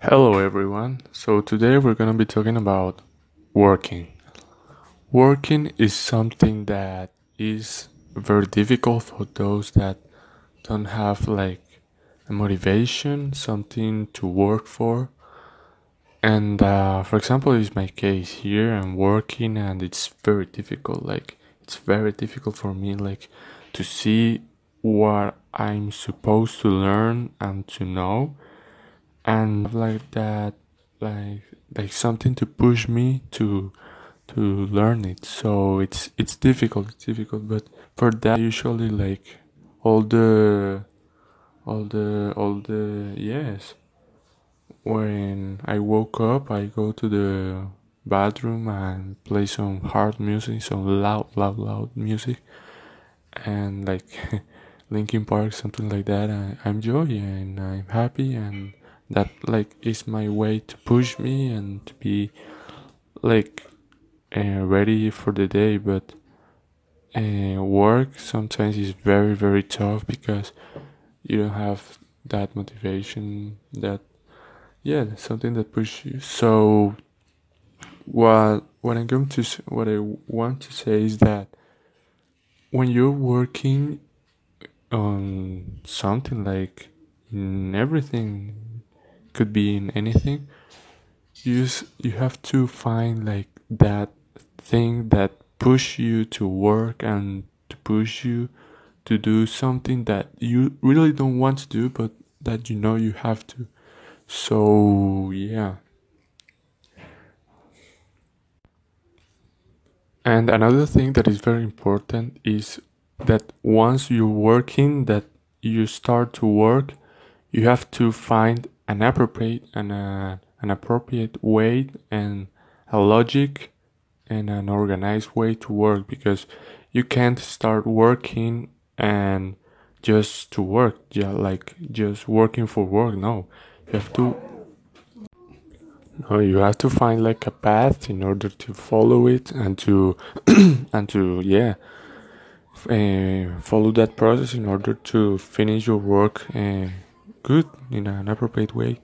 Hello everyone. So today we're going to be talking about working. Working is something that is very difficult for those that don't have like a motivation, something to work for. And uh, for example, is my case here. I'm working and it's very difficult. Like it's very difficult for me like to see what I'm supposed to learn and to know and like that like like something to push me to to learn it. So it's it's difficult it's difficult but for that usually like all the all the all the yes. When i woke up i go to the bathroom and play some hard music some loud loud loud music and like linkin park something like that I, i'm joy and i'm happy and that like is my way to push me and to be like uh, ready for the day. But uh, work sometimes is very very tough because you don't have that motivation that yeah something that pushes you. So what what i'm going to what i want to say is that when you're working on something like in everything could be in anything. You just, you have to find like that thing that push you to work and to push you to do something that you really don't want to do but that you know you have to. So yeah. And another thing that is very important is that once you're working that you start to work you have to find an appropriate and a, an appropriate way and a logic and an organized way to work because you can't start working and just to work yeah like just working for work no. You have to no you have to find like a path in order to follow it and to and to yeah uh, follow that process in order to finish your work uh, good in an appropriate way.